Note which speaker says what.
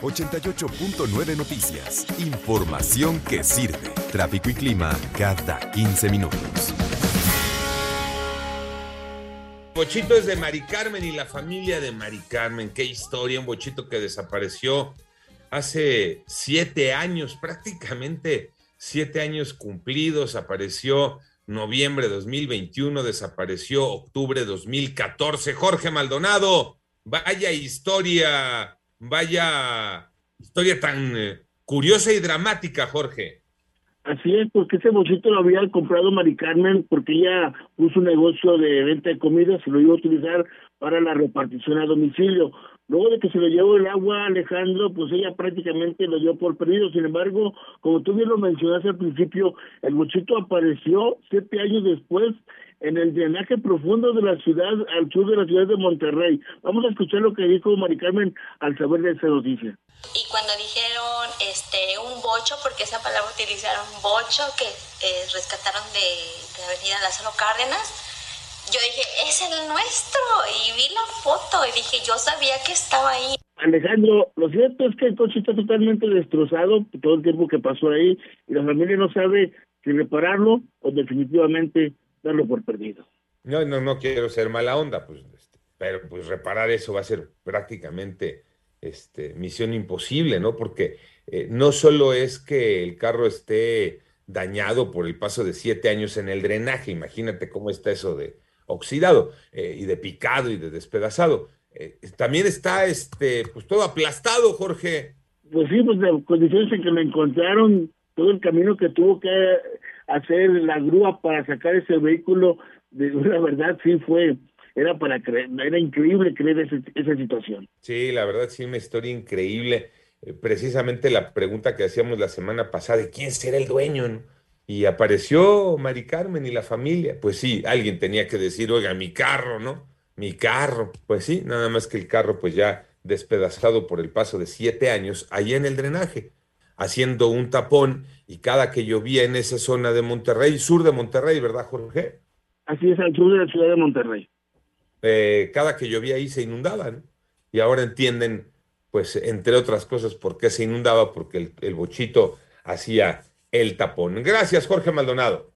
Speaker 1: 88.9 Noticias. Información que sirve. Tráfico y clima cada 15 minutos.
Speaker 2: Bochito es de Mari Carmen y la familia de Mari Carmen. Qué historia, un bochito que desapareció hace siete años, prácticamente siete años cumplidos. Apareció noviembre de 2021, desapareció octubre de 2014. Jorge Maldonado, vaya historia Vaya historia tan eh, curiosa y dramática, Jorge.
Speaker 3: Así es, porque ese bochito lo había comprado Mari Carmen porque ella puso un negocio de venta de comida, se lo iba a utilizar para la repartición a domicilio. Luego de que se lo llevó el agua Alejandro, pues ella prácticamente lo dio por perdido. Sin embargo, como tú bien lo mencionaste al principio, el bochito apareció siete años después en el drenaje profundo de la ciudad, al sur de la ciudad de Monterrey. Vamos a escuchar lo que dijo Mari Carmen al saber de esa noticia.
Speaker 4: Y cuando dijeron este un bocho, porque esa palabra utilizaron bocho, que eh, rescataron de, de Avenida Lázaro Cárdenas, yo dije, es el nuestro, y vi la foto y dije, yo sabía que estaba ahí.
Speaker 3: Alejandro, lo cierto es que el coche está totalmente destrozado todo el tiempo que pasó ahí y la familia no sabe si repararlo o definitivamente darlo por perdido.
Speaker 2: No, no, no quiero ser mala onda, pues, este, pero pues reparar eso va a ser prácticamente este, misión imposible, ¿no? Porque eh, no solo es que el carro esté dañado por el paso de siete años en el drenaje, imagínate cómo está eso de oxidado eh, y de picado y de despedazado. Eh, también está este, pues todo aplastado, Jorge.
Speaker 3: Pues sí, pues las condiciones en que me encontraron, todo el camino que tuvo que hacer la grúa para sacar ese vehículo, de la verdad sí fue, era para creer, era increíble creer esa situación.
Speaker 2: Sí, la verdad sí, una historia increíble. Eh, precisamente la pregunta que hacíamos la semana pasada, ¿de quién será el dueño? Y apareció Mari Carmen y la familia. Pues sí, alguien tenía que decir, oiga, mi carro, ¿no? Mi carro. Pues sí, nada más que el carro pues ya despedazado por el paso de siete años, allá en el drenaje haciendo un tapón y cada que llovía en esa zona de Monterrey, sur de Monterrey, ¿verdad, Jorge?
Speaker 3: Así es, al sur de la ciudad de Monterrey.
Speaker 2: Eh, cada que llovía ahí se inundaban y ahora entienden, pues, entre otras cosas, por qué se inundaba, porque el, el bochito hacía el tapón. Gracias, Jorge Maldonado.